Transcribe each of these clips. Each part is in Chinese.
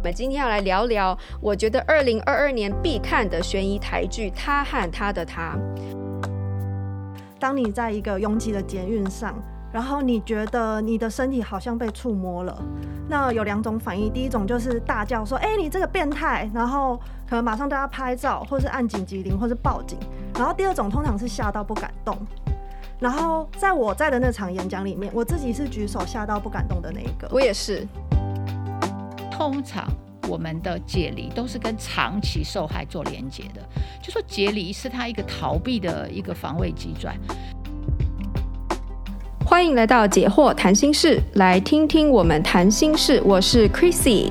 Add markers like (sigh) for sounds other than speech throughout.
我们今天要来聊聊，我觉得二零二二年必看的悬疑台剧《他和他的他》。当你在一个拥挤的捷运上，然后你觉得你的身体好像被触摸了，那有两种反应，第一种就是大叫说：“哎，你这个变态！”然后可能马上对他拍照，或是按紧急铃，或是报警。然后第二种通常是吓到不敢动。然后在我在的那场演讲里面，我自己是举手吓到不敢动的那一个。我也是。通常我们的解离都是跟长期受害做连结的，就说解离是他一个逃避的一个防卫机转。欢迎来到解惑谈心事，来听听我们谈心事。我是 Chrissy，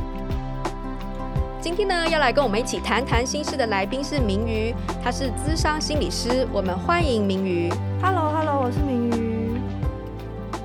今天呢，要来跟我们一起谈谈心事的来宾是明瑜，他是咨商心理师，我们欢迎明瑜。Hello，Hello，我是明瑜。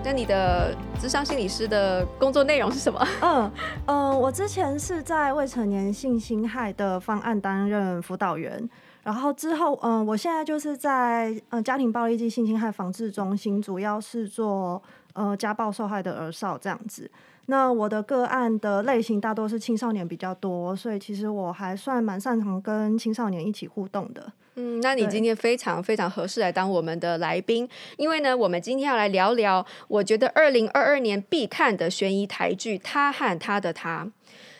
那你的咨商心理师的工作内容是什么？嗯 (laughs) 嗯、呃，我之前是在未成年性侵害的方案担任辅导员，然后之后，嗯、呃，我现在就是在呃家庭暴力及性侵害防治中心，主要是做呃家暴受害的儿少这样子。那我的个案的类型大多是青少年比较多，所以其实我还算蛮擅长跟青少年一起互动的。嗯，那你今天非常非常合适来当我们的来宾，因为呢，我们今天要来聊聊，我觉得二零二二年必看的悬疑台剧《他和他的他》。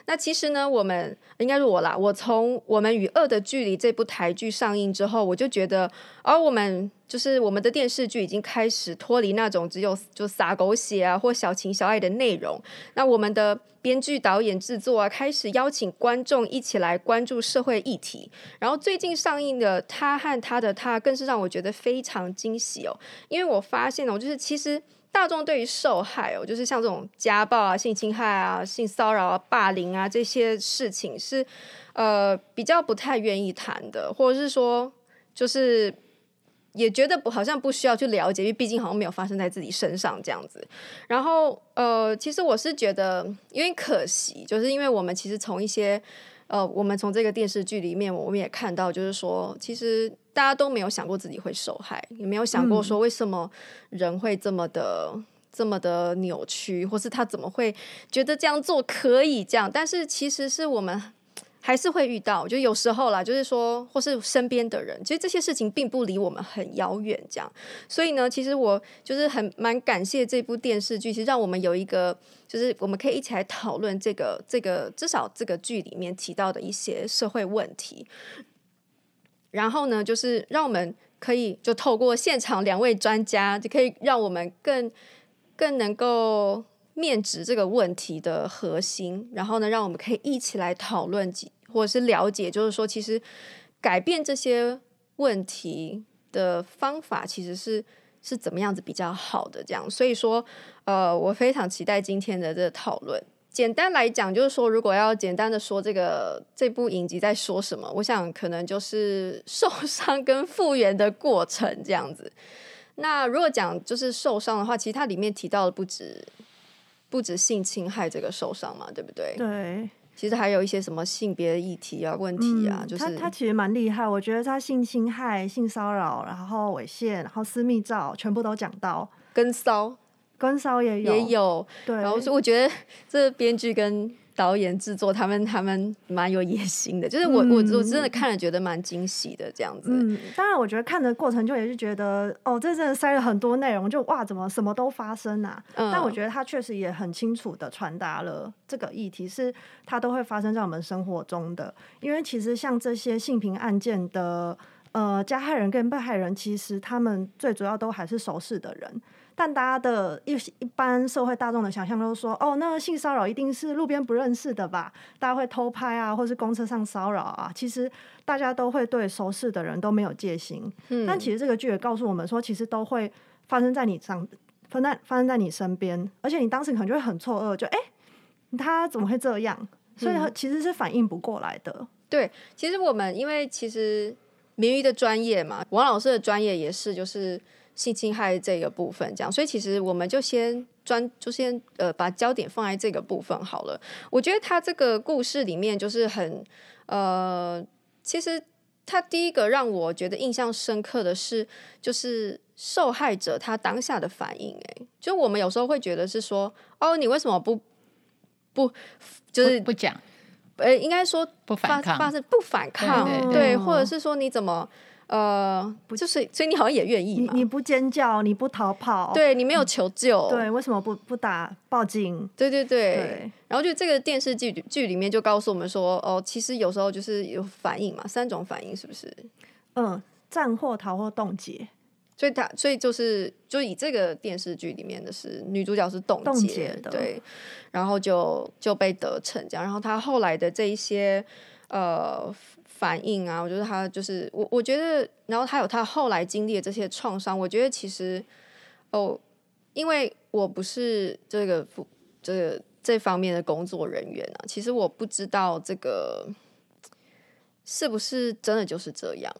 那其实呢，我们应该是我啦。我从《我们与恶的距离》这部台剧上映之后，我就觉得，而、我们就是我们的电视剧已经开始脱离那种只有就洒狗血啊或小情小爱的内容。那我们的编剧、导演、制作啊，开始邀请观众一起来关注社会议题。然后最近上映的《他和他的他》，更是让我觉得非常惊喜哦，因为我发现哦，就是其实。大众对于受害哦，就是像这种家暴啊、性侵害啊、性骚扰啊、霸凌啊这些事情是，呃，比较不太愿意谈的，或者是说，就是也觉得不好像不需要去了解，因为毕竟好像没有发生在自己身上这样子。然后，呃，其实我是觉得有点可惜，就是因为我们其实从一些。呃，我们从这个电视剧里面，我们也看到，就是说，其实大家都没有想过自己会受害，也没有想过说为什么人会这么的、嗯、这么的扭曲，或是他怎么会觉得这样做可以这样，但是其实是我们。还是会遇到，就有时候啦，就是说，或是身边的人，其实这些事情并不离我们很遥远，这样。所以呢，其实我就是很蛮感谢这部电视剧，其实让我们有一个，就是我们可以一起来讨论这个这个，至少这个剧里面提到的一些社会问题。然后呢，就是让我们可以就透过现场两位专家，就可以让我们更更能够面值这个问题的核心。然后呢，让我们可以一起来讨论几。或者是了解，就是说，其实改变这些问题的方法，其实是是怎么样子比较好的这样。所以说，呃，我非常期待今天的这个讨论。简单来讲，就是说，如果要简单的说这个这部影集在说什么，我想可能就是受伤跟复原的过程这样子。那如果讲就是受伤的话，其实它里面提到的不止不止性侵害这个受伤嘛，对不对？对。其实还有一些什么性别议题啊、问题啊，嗯、就是他他其实蛮厉害，我觉得他性侵害、性骚扰，然后猥亵，然后私密照，全部都讲到，跟骚，跟骚也有，也有，对，然后所以我觉得这编剧跟。导演制作他们他们蛮有野心的，就是我、嗯、我我真的看了觉得蛮惊喜的这样子。嗯，当然我觉得看的过程就也是觉得哦，这真的塞了很多内容，就哇怎么什么都发生啊？嗯、但我觉得他确实也很清楚的传达了这个议题是它都会发生在我们生活中的，因为其实像这些性平案件的呃加害人跟被害人，其实他们最主要都还是熟识的人。但大家的一一般社会大众的想象都是说，哦，那性骚扰一定是路边不认识的吧？大家会偷拍啊，或是公车上骚扰啊。其实大家都会对熟识的人都没有戒心。嗯。但其实这个剧也告诉我们说，其实都会发生在你上，发生发生在你身边，而且你当时可能就会很错愕，就哎，他怎么会这样？所以其实是反应不过来的。嗯。对，其实我们因为其实名誉的专业嘛，王老师的专业也是就是。性侵害这个部分，这样，所以其实我们就先专就先呃把焦点放在这个部分好了。我觉得他这个故事里面就是很呃，其实他第一个让我觉得印象深刻的是，就是受害者他当下的反应。哎，就我们有时候会觉得是说，哦，你为什么不不就是不讲？呃，应该说不反抗，发生不反抗，对，对，对，或者是说你怎么？呃，不就是，所以你好像也愿意嘛？你你不尖叫，你不逃跑，对你没有求救，嗯、对，为什么不不打报警？对对对，对然后就这个电视剧剧里面就告诉我们说，哦，其实有时候就是有反应嘛，三种反应是不是？嗯，战或逃或冻结。所以他所以就是就以这个电视剧里面的是女主角是冻结的，对，然后就就被得逞这样，然后他后来的这一些呃。反应啊，我觉得他就是我，我觉得，然后他有他后来经历的这些创伤，我觉得其实哦，因为我不是这个这个这方面的工作人员啊，其实我不知道这个是不是真的就是这样。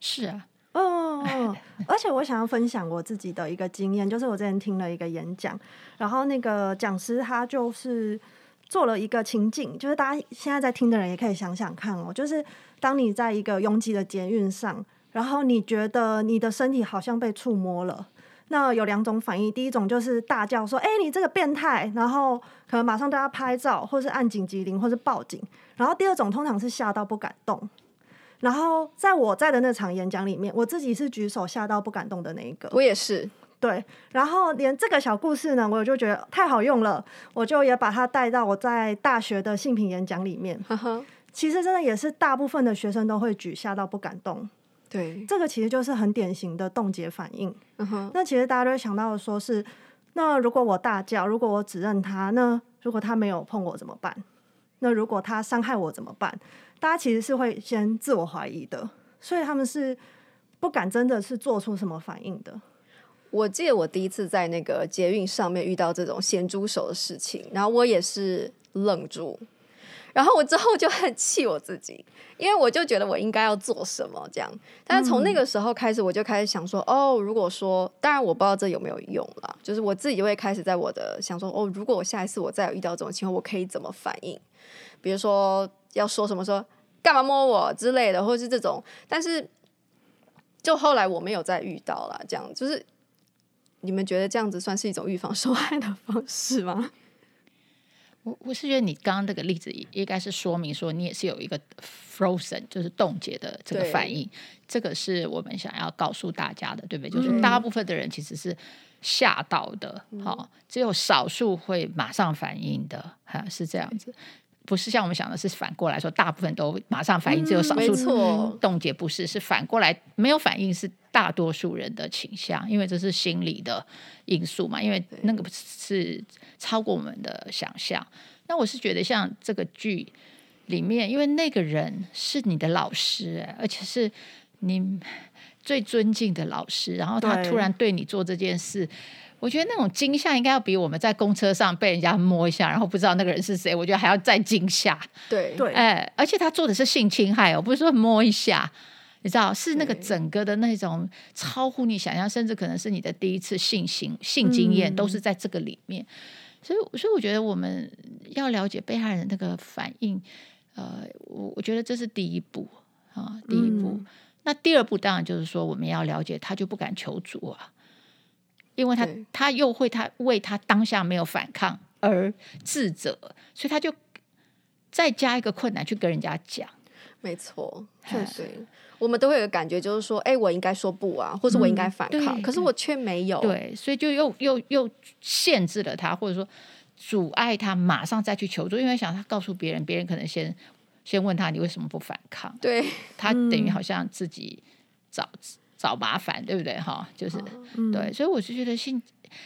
是啊，哦，而且我想要分享我自己的一个经验，就是我之前听了一个演讲，然后那个讲师他就是做了一个情境，就是大家现在在听的人也可以想想看哦，就是。当你在一个拥挤的捷运上，然后你觉得你的身体好像被触摸了，那有两种反应。第一种就是大叫说：“哎，你这个变态！”然后可能马上对他拍照，或是按紧急铃，或是报警。然后第二种通常是吓到不敢动。然后在我在的那场演讲里面，我自己是举手吓到不敢动的那一个。我也是。对。然后连这个小故事呢，我就觉得太好用了，我就也把它带到我在大学的性平演讲里面。呵呵其实真的也是大部分的学生都会举，吓到不敢动。对，这个其实就是很典型的冻结反应。嗯。那其实大家都会想到的说是，那如果我大叫，如果我指认他，那如果他没有碰我怎么办？那如果他伤害我怎么办？大家其实是会先自我怀疑的，所以他们是不敢真的是做出什么反应的。我记得我第一次在那个捷运上面遇到这种咸猪手的事情，然后我也是愣住。然后我之后就很气我自己，因为我就觉得我应该要做什么这样。但是从那个时候开始，我就开始想说，嗯、哦，如果说，当然我不知道这有没有用了，就是我自己就会开始在我的想说，哦，如果我下一次我再有遇到这种情况，我可以怎么反应？比如说要说什么说干嘛摸我之类的，或者是这种。但是就后来我没有再遇到了，这样就是你们觉得这样子算是一种预防受害的方式吗？我我是觉得你刚刚这个例子应该是说明说你也是有一个 frozen 就是冻结的这个反应，这个是我们想要告诉大家的，对不对？就是大部分的人其实是吓到的，好、嗯哦，只有少数会马上反应的，哈，是这样子。不是像我们想的，是反过来说，大部分都马上反应，只有少数冻结，不是，是反过来没有反应，是大多数人的倾向，因为这是心理的因素嘛，因为那个是超过我们的想象。那我是觉得，像这个剧里面，因为那个人是你的老师，而且是你最尊敬的老师，然后他突然对你做这件事。我觉得那种惊吓应该要比我们在公车上被人家摸一下，然后不知道那个人是谁，我觉得还要再惊吓。对对，哎，而且他做的是性侵害哦，不是说摸一下，你知道，是那个整个的那种超乎你想象，甚至可能是你的第一次性行性经验，都是在这个里面。嗯、所以，所以我觉得我们要了解被害人那个反应，呃，我我觉得这是第一步啊，第一步。嗯、那第二步当然就是说，我们要了解他就不敢求助啊。因为他他又会他为他当下没有反抗而自责，所以他就再加一个困难去跟人家讲。没错，确实，我们都会有个感觉，就是说，哎，我应该说不啊，或者我应该反抗，嗯、可是我却没有。对，所以就又又又限制了他，或者说阻碍他马上再去求助，因为想他告诉别人，别人可能先先问他你为什么不反抗？对，(laughs) 他等于好像自己找。找麻烦，对不对？哈，就是、哦嗯、对，所以我就觉得性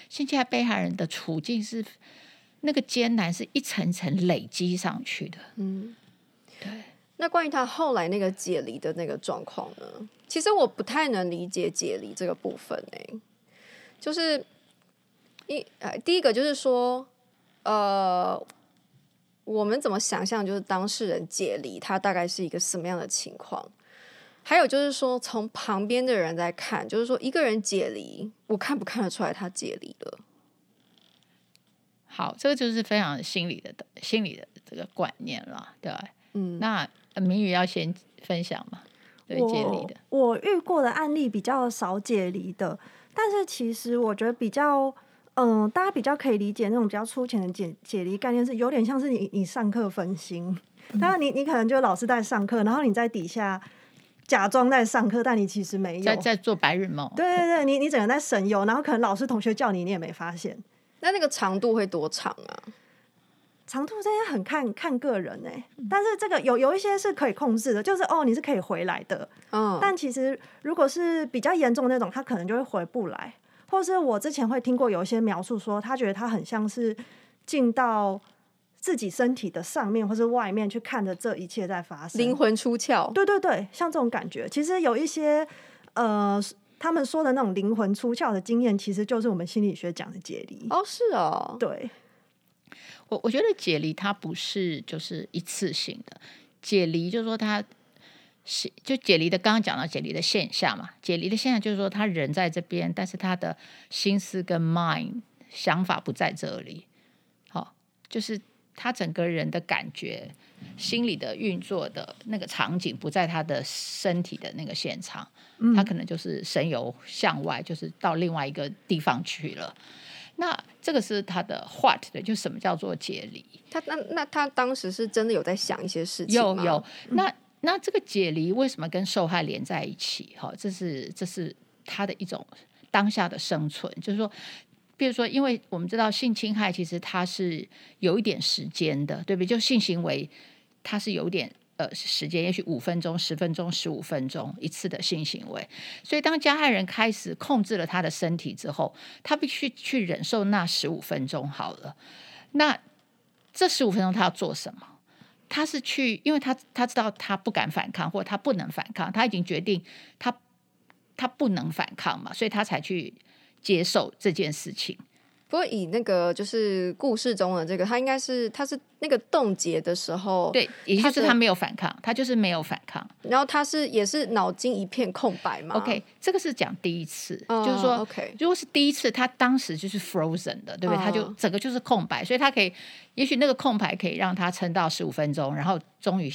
性侵害被害人的处境是那个艰难，是一层层累积上去的。嗯，对。那关于他后来那个解离的那个状况呢？其实我不太能理解解离这个部分诶，就是一呃第一个就是说，呃，我们怎么想象就是当事人解离，他大概是一个什么样的情况？还有就是说，从旁边的人在看，就是说一个人解离，我看不看得出来他解离了？好，这个就是非常心理的心理的这个观念了，对。嗯，那明宇要先分享嘛？对，解离的，我遇过的案例比较少解离的，但是其实我觉得比较，嗯、呃，大家比较可以理解那种比较粗浅的解解离概念，是有点像是你你上课分心，当然你你可能就老师在上课，然后你在底下。假装在上课，但你其实没有在在做白日梦。对对对，你你整个在神游，然后可能老师同学叫你，你也没发现。那那个长度会多长啊？长度这些很看看个人哎、欸，但是这个有有一些是可以控制的，就是哦，你是可以回来的。嗯，但其实如果是比较严重的那种，他可能就会回不来。或是我之前会听过有一些描述说，他觉得他很像是进到。自己身体的上面或是外面去看着这一切在发生，灵魂出窍。对对对，像这种感觉，其实有一些呃，他们说的那种灵魂出窍的经验，其实就是我们心理学讲的解离。哦，是哦，对。我我觉得解离它不是就是一次性的解离，就是说它是就解离的，刚刚讲到解离的现象嘛，解离的现象就是说他人在这边，但是他的心思跟 mind 想法不在这里，好，就是。他整个人的感觉、心理的运作的那个场景不在他的身体的那个现场，嗯、他可能就是神游向外，就是到另外一个地方去了。那这个是他的 what 的，就什么叫做解离？他那那他当时是真的有在想一些事情有有。那那这个解离为什么跟受害连在一起？哈，这是这是他的一种当下的生存，就是说。比如说，因为我们知道性侵害其实它是有一点时间的，对不对？就性行为，它是有点呃时间，也许五分钟、十分钟、十五分钟一次的性行为。所以，当加害人开始控制了他的身体之后，他必须去忍受那十五分钟。好了，那这十五分钟他要做什么？他是去，因为他他知道他不敢反抗，或他不能反抗，他已经决定他他不能反抗嘛，所以他才去。接受这件事情，不过以那个就是故事中的这个，他应该是他是那个冻结的时候，对，也就是他没有反抗，他就是没有反抗，然后他是也是脑筋一片空白嘛。OK，这个是讲第一次，哦、就是说，OK，如果是第一次，他当时就是 frozen 的，对不对？哦、他就整个就是空白，所以他可以，也许那个空白可以让他撑到十五分钟，然后终于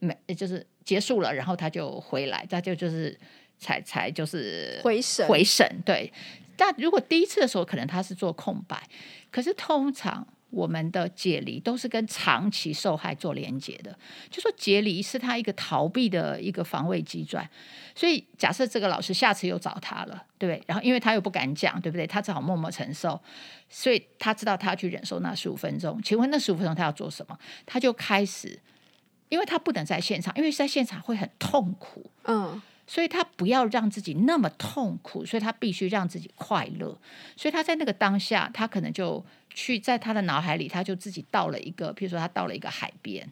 没就是结束了，然后他就回来，他就就是才才就是回审回审，对。但如果第一次的时候，可能他是做空白，可是通常我们的解离都是跟长期受害做连接的，就说解离是他一个逃避的一个防卫机转。所以假设这个老师下次又找他了，对不对？然后因为他又不敢讲，对不对？他只好默默承受，所以他知道他要去忍受那十五分钟。请问那十五分钟他要做什么？他就开始，因为他不能在现场，因为在现场会很痛苦。嗯。所以他不要让自己那么痛苦，所以他必须让自己快乐。所以他在那个当下，他可能就去在他的脑海里，他就自己到了一个，譬如说他到了一个海边，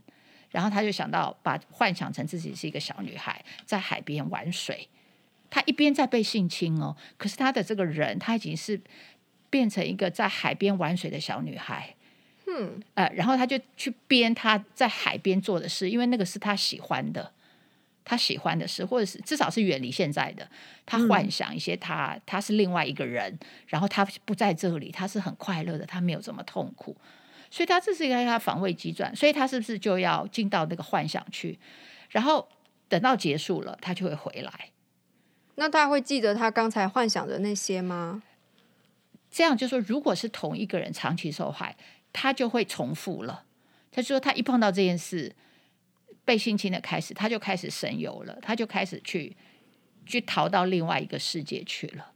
然后他就想到把幻想成自己是一个小女孩在海边玩水。他一边在被性侵哦，可是他的这个人他已经是变成一个在海边玩水的小女孩。嗯，呃，然后他就去编他在海边做的事，因为那个是他喜欢的。他喜欢的事，或者是至少是远离现在的。他幻想一些他，他他是另外一个人，然后他不在这里，他是很快乐的，他没有这么痛苦，所以他这是一个他防卫机转，所以他是不是就要进到那个幻想去，然后等到结束了，他就会回来。那他会记得他刚才幻想的那些吗？这样就是说，如果是同一个人长期受害，他就会重复了。他说他一碰到这件事。被性侵的开始，他就开始神游了，他就开始去去逃到另外一个世界去了。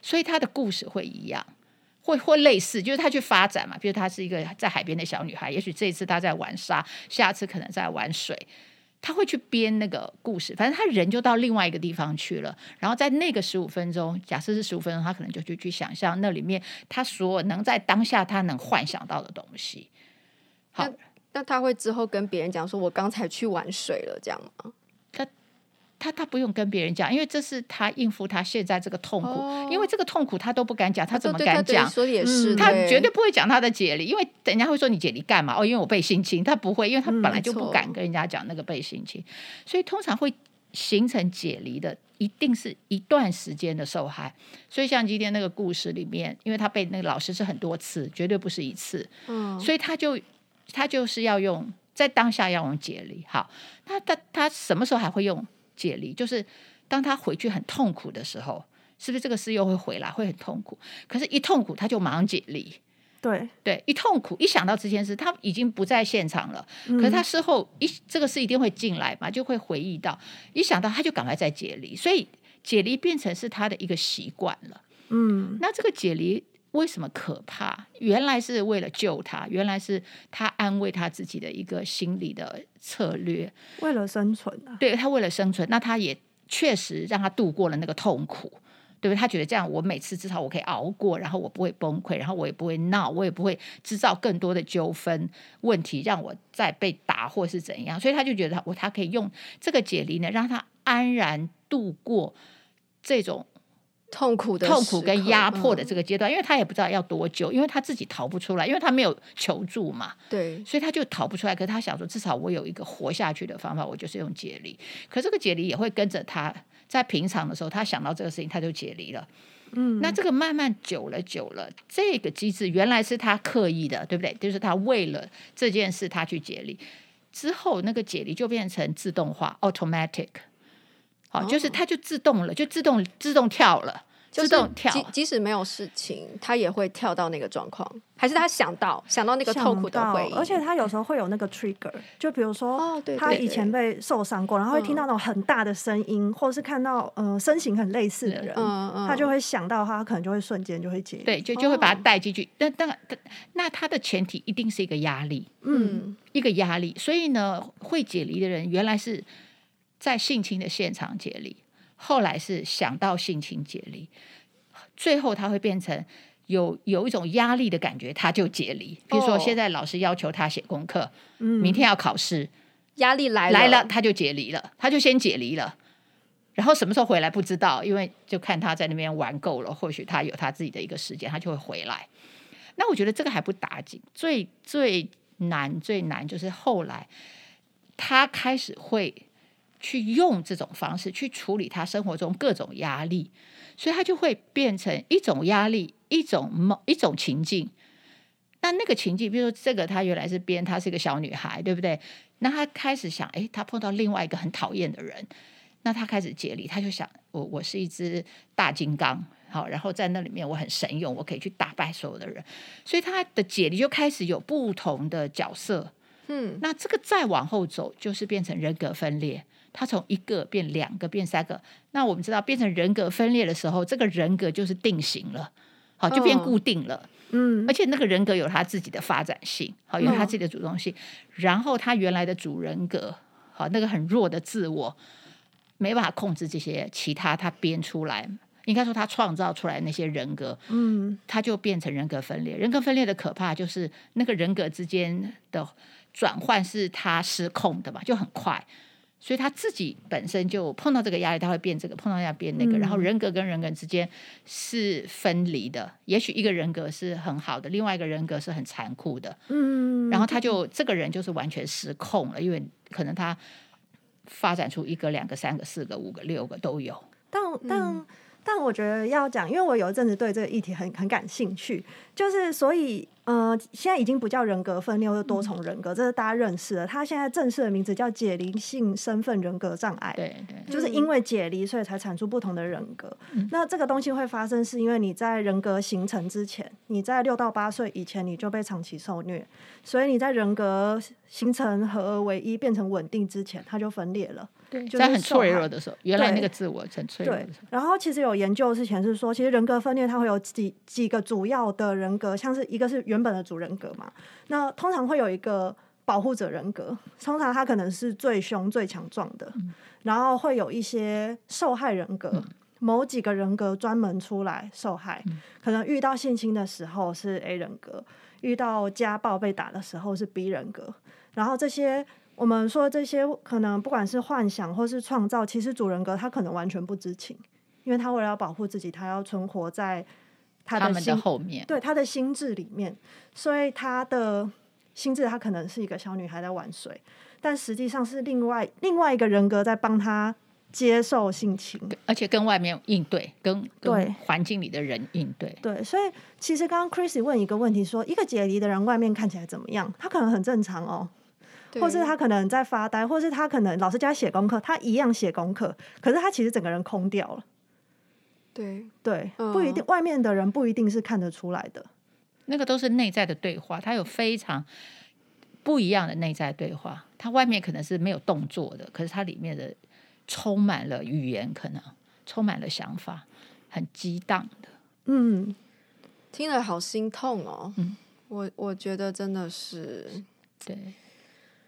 所以他的故事会一样，会会类似，就是他去发展嘛。比如他是一个在海边的小女孩，也许这一次他在玩沙，下次可能在玩水，他会去编那个故事。反正他人就到另外一个地方去了，然后在那个十五分钟，假设是十五分钟，他可能就去去想象那里面他所能在当下他能幻想到的东西。好。那他会之后跟别人讲说：“我刚才去玩水了，这样吗？”他他他不用跟别人讲，因为这是他应付他现在这个痛苦。哦、因为这个痛苦他都不敢讲，他怎么敢讲？说也是，他绝对不会讲他的解离，因为人家会说你解离干嘛？哦，因为我被性侵。他不会，因为他本来就不敢跟人家讲那个被性侵，嗯、所以通常会形成解离的，一定是一段时间的受害。所以像今天那个故事里面，因为他被那个老师是很多次，绝对不是一次，嗯，所以他就他就是要用在当下要用解离。好，那他他什么时候还会用解离？就是当他回去很痛苦的时候，是不是这个事又会回来，会很痛苦？可是，一痛苦他就马上解离。对对，一痛苦一想到这件事，他已经不在现场了。嗯、可是他事后一这个事一定会进来嘛，就会回忆到，一想到他就赶快再解离，所以解离变成是他的一个习惯了。嗯，那这个解离为什么可怕？原来是为了救他，原来是他安慰他自己的一个心理的策略，为了生存啊。对，他为了生存，那他也确实让他度过了那个痛苦。对不对？他觉得这样，我每次至少我可以熬过，然后我不会崩溃，然后我也不会闹，我也不会制造更多的纠纷问题，让我再被打或是怎样。所以他就觉得我他可以用这个解离呢，让他安然度过这种痛苦的痛苦跟压迫的这个阶段，嗯，因为他也不知道要多久，因为他自己逃不出来，因为他没有求助嘛。对，所以他就逃不出来。可是他想说，至少我有一个活下去的方法，我就是用解离。可这个解离也会跟着他。在平常的时候，他想到这个事情，他就解离了。嗯，那这个慢慢久了久了，这个机制原来是他刻意的，对不对？就是他为了这件事，他去解离之后，那个解离就变成自动化 （automatic）。好，就是它就自动了，就自动自动跳了。自动跳，即即使没有事情，他也会跳到那个状况，还是他想到想到那个痛苦的回忆，而且他有时候会有那个 trigger，就比如说，他以前被受伤过，然后会听到那种很大的声音，嗯、或者是看到嗯、呃、身形很类似的人，嗯嗯、他就会想到他，他可能就会瞬间就会解离，对，就就会把他带进去。但但那他的前提一定是一个压力，嗯，一个压力。所以呢，会解离的人原来是在性侵的现场解离。后来是想到性侵解离，最后他会变成有有一种压力的感觉，他就解离。比如说现在老师要求他写功课，嗯，明天要考试，压力来了来了，他就解离了，他就先解离了。然后什么时候回来不知道，因为就看他在那边玩够了，或许他有他自己的一个时间，他就会回来。那我觉得这个还不打紧，最最难最难就是后来他开始会。去用这种方式去处理他生活中各种压力，所以他就会变成一种压力，一种某一种情境。那那个情境，比如说这个，他原来是编，她是一个小女孩，对不对？那他开始想，诶，他碰到另外一个很讨厌的人，那他开始解离，他就想，我我是一只大金刚，好，然后在那里面我很神勇，我可以去打败所有的人，所以他的解离就开始有不同的角色。嗯，那这个再往后走，就是变成人格分裂。他从一个变两个变三个，那我们知道变成人格分裂的时候，这个人格就是定型了，好，就变固定了。嗯，而且那个人格有他自己的发展性，好，有他自己的主动性。然后他原来的主人格，好，那个很弱的自我，没办法控制这些其他他编出来，应该说他创造出来那些人格，嗯，他就变成人格分裂。人格分裂的可怕就是那个人格之间的转换是他失控的嘛，就很快。所以他自己本身就碰到这个压力，他会变这个；碰到要变那个。然后人格跟人格之间是分离的，也许一个人格是很好的，另外一个人格是很残酷的。嗯，然后他就这个人就是完全失控了，因为可能他发展出一个、两个、三个、四个、五个、六个都有。但但但我觉得要讲，因为我有一阵子对这个议题很很感兴趣，就是所以。呃，现在已经不叫人格分裂或者多重人格，嗯，这是大家认识的。他现在正式的名字叫解离性身份人格障碍。对对，就是因为解离，所以才产出不同的人格。嗯。那这个东西会发生，是因为你在人格形成之前，你在六到八岁以前你就被长期受虐，所以你在人格形成合而为一变成稳定之前，它就分裂了。对，在很脆弱的时候，原来那个自我很脆弱的时候。对，然后其实有研究之前是说，其实人格分裂它会有几几个主要的人格，像是一个是原本的主人格嘛，那通常会有一个保护者人格，通常他可能是最凶最强壮的，嗯，然后会有一些受害人格，嗯，某几个人格专门出来受害，嗯，可能遇到性侵的时候是 A 人格，遇到家暴被打的时候是 B 人格，然后这些。我们说这些可能不管是幻想或是创造，其实主人格他可能完全不知情，因为他为了要保护自己，他要存活在他的心他的后面，对他的心智里面，所以他的心智他可能是一个小女孩在玩水，但实际上是另外另外一个人格在帮他接受性情，而且跟外面应对，跟跟环境里的人应对。对，所以其实刚刚 Chrissy 问一个问题说，说一个解离的人外面看起来怎么样？他可能很正常哦，或是他可能在发呆，或是他可能老师叫他写功课，他一样写功课，可是他其实整个人空掉了。对对，不一定，外面的人不一定是看得出来的。那个都是内在的对话，他有非常不一样的内在对话。他外面可能是没有动作的，可是他里面的充满了语言，可能充满了想法，很激荡的。嗯，听了好心痛哦。嗯，我我觉得真的是对，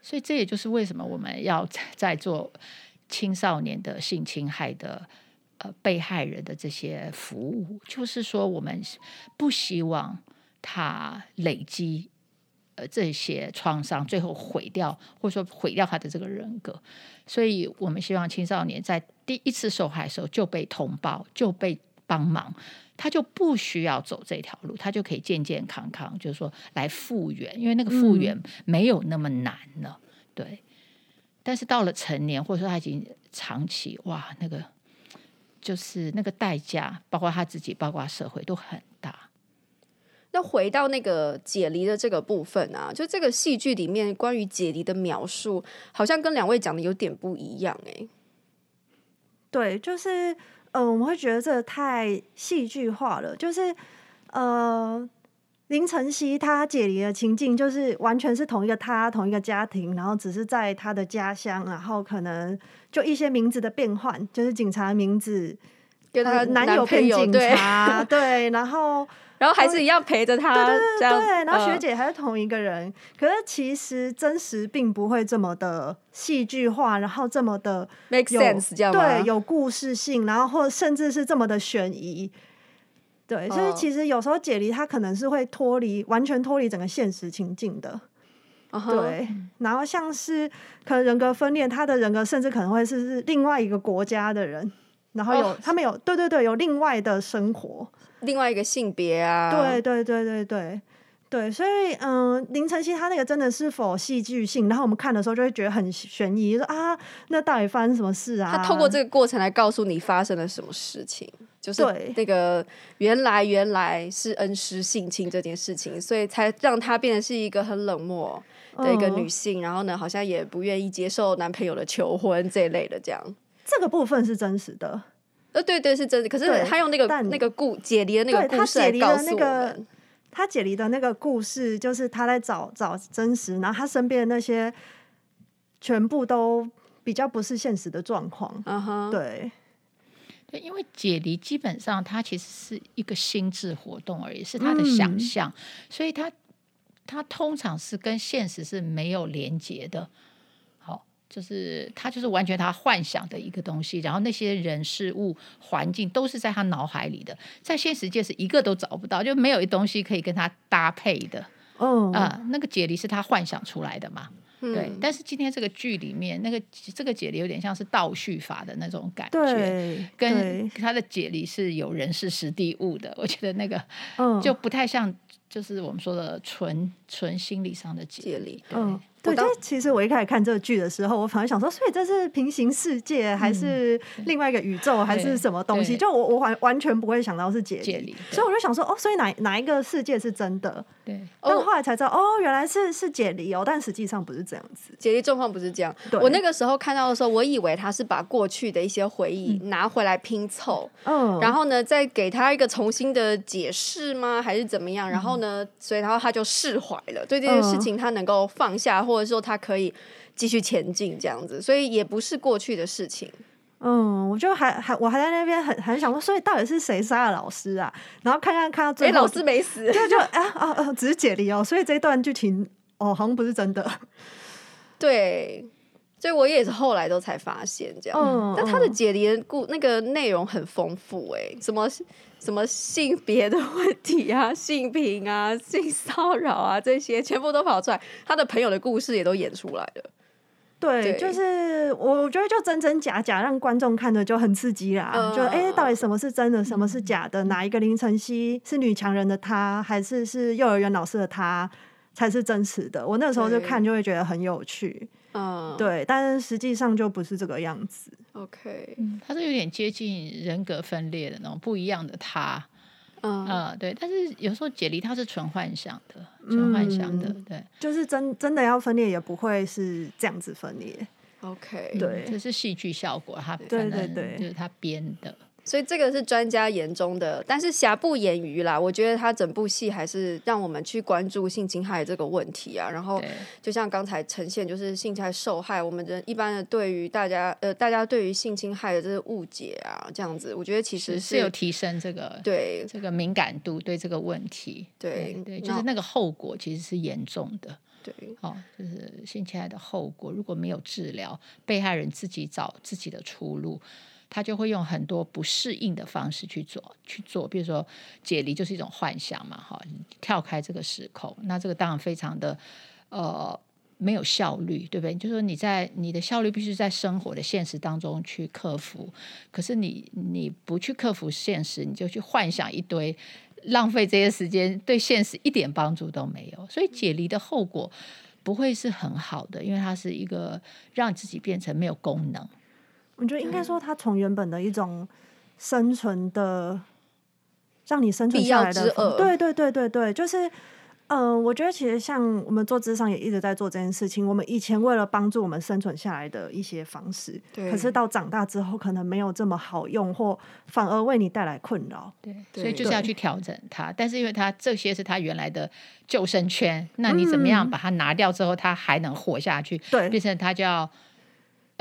所以这也就是为什么我们要在做青少年的性侵害的。呃，被害人的这些服务，就是说，我们不希望他累积呃这些创伤，最后毁掉，或者说毁掉他的这个人格。所以我们希望青少年在第一次受害的时候就被通报，就被帮忙，他就不需要走这条路，他就可以健健康康，就是说来复原，因为那个复原没有那么难了。嗯、对，但是到了成年，或者说他已经长期，哇，那个。就是那个代价，包括他自己，包括社会都很大。那回到那个解离的这个部分啊，就这个戏剧里面关于解离的描述，好像跟两位讲的有点不一样哎、欸。对，就是呃，我们会觉得这太戏剧化了。就是呃，林晨曦他解离的情境，就是完全是同一个他，同一个家庭，然后只是在他的家乡，然后可能。就一些名字的变换，就是警察的名字跟他男友变警察，对，对，然后 (laughs) 然后还是一样陪着他，对对对，对，然后学姐还是同一个人，呃、可是其实真实并不会这么的戏剧化，然后这么的 make sense，这样吗？对，有故事性，然后或甚至是这么的悬疑，对，所以其实有时候解离他可能是会脱离，完全脱离整个现实情境的。Uh huh. 对，然后像是可能人格分裂，他的人格甚至可能会是是另外一个国家的人，然后有、oh. 他们有对对对，有另外的生活，另外一个性别啊，对对对对对对，所以嗯，林晨曦他那个真的是否戏剧性，然后我们看的时候就会觉得很悬疑，说啊，那到底发生什么事啊？他透过这个过程来告诉你发生了什么事情，就是那个原来原来是恩师性侵这件事情，所以才让她变得是一个很冷漠。的一个女性，嗯、然后呢，好像也不愿意接受男朋友的求婚这一类的，这样。这个部分是真实的，呃，对对是真的。可是他用那个那个故解离的那个故事来告诉我们，他解离的那个故事就是他在找找真实，然后他身边的那些全部都比较不是现实的状况。嗯哼，对对，因为解离基本上它其实是一个心智活动而已，是他的想象，嗯、所以他。他通常是跟现实是没有连接的，好，就是他就是完全他幻想的一个东西，然后那些人事物环境都是在他脑海里的，在现实界是一个都找不到，就没有一东西可以跟他搭配的，嗯啊、呃，那个解离是他幻想出来的嘛，嗯、对，但是今天这个剧里面那个这个解离有点像是倒叙法的那种感觉，对，跟他的解离是有人事实地物的，(laughs) 我觉得那个就不太像。就是我们说的纯纯心理上的解离，嗯，对。就其实我一开始看这个剧的时候，我反而想说，所以这是平行世界，还是另外一个宇宙，还是什么东西？就我我完完全不会想到是解离，所以我就想说，哦，所以哪哪一个世界是真的？对。但后来才知道，哦，原来是是解离哦，但实际上不是这样子，解离状况不是这样。我那个时候看到的时候，我以为他是把过去的一些回忆拿回来拼凑，嗯，然后呢，再给他一个重新的解释吗？还是怎么样？然后。呢，所以然后他就释怀了，对这件事情他能够放下，嗯、或者说他可以继续前进这样子，所以也不是过去的事情。嗯，我就还还我还在那边很很想说，所以到底是谁杀了老师啊？然后看看看到最后，老师没死，就就啊啊啊，只是解离哦，所以这一段剧情哦，好像不是真的。(laughs) 对，所以我也是后来都才发现这样。嗯，但他的解离的故那个内容很丰富哎、欸，什么？什么性别的问题啊，性平啊，性骚扰啊，这些全部都跑出来，他的朋友的故事也都演出来了。对，对就是我觉得就真真假假，让观众看的就很刺激啦。呃、就哎、欸，到底什么是真的，什么是假的？嗯、哪一个林晨曦是女强人的她，还是是幼儿园老师的她才是真实的？我那时候就看就会觉得很有趣。嗯，对，但是实际上就不是这个样子。OK，嗯，他是有点接近人格分裂的那种不一样的他。嗯、呃、对，但是有时候解离他是纯幻想的，纯幻想的，嗯、对，就是真真的要分裂也不会是这样子分裂。OK，对，这是戏剧效果，他对对对，就是他编的。所以这个是专家眼中的，但是瑕不掩瑜啦。我觉得他整部戏还是让我们去关注性侵害这个问题啊。然后就像刚才呈现，就是性侵害受害，我们人一般的对于大家呃，大家对于性侵害的这个误解啊，这样子，我觉得其实是，是有提升这个对这个敏感度对这个问题。对对，就是那个后果其实是严重的。对，哦，就是性侵害的后果，如果没有治疗，被害人自己找自己的出路。他就会用很多不适应的方式去做去做，比如说解离就是一种幻想嘛，哈，跳开这个时空，那这个当然非常的呃没有效率，对不对？就是说你在你的效率必须在生活的现实当中去克服，可是你你不去克服现实，你就去幻想一堆，浪费这些时间，对现实一点帮助都没有，所以解离的后果不会是很好的，因为它是一个让自己变成没有功能。我觉得应该说，他从原本的一种生存的，让你生存下来的，对对对对对，就是，嗯、呃，我觉得其实像我们做智商也一直在做这件事情。我们以前为了帮助我们生存下来的一些方式，对，可是到长大之后，可能没有这么好用，或反而为你带来困扰。对，所以就是要去调整它。但是因为它这些是它原来的救生圈，那你怎么样把它拿掉之后，它还能活下去？对，变成它就要。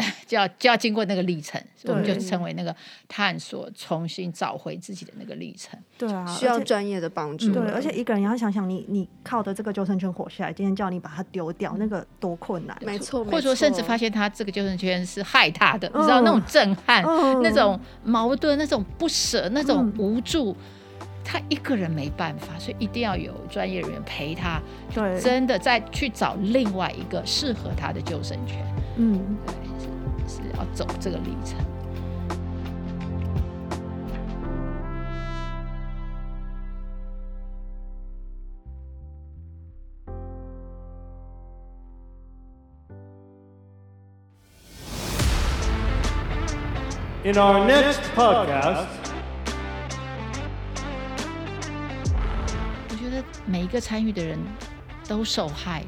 (laughs) 就要就要经过那个历程，我们就称为那个探索、重新找回自己的那个历程。对啊，需要专业的帮助。对，而且一个人要想想你，你你靠的这个救生圈活下来，今天叫你把它丢掉，那个多困难。没错，或者说甚至发现他这个救生圈是害他的，你知道那种震撼、那种矛盾、那种不舍、那种无助，他一个人没办法，所以一定要有专业人员陪他，对，真的再去找另外一个适合他的救生圈。嗯。走这个历程。In our next podcast，我觉得每一个参与的人都受害，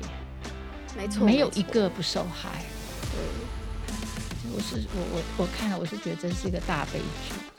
没错，没有一个不受害。我是我我我看了，我是觉得这是一个大悲剧。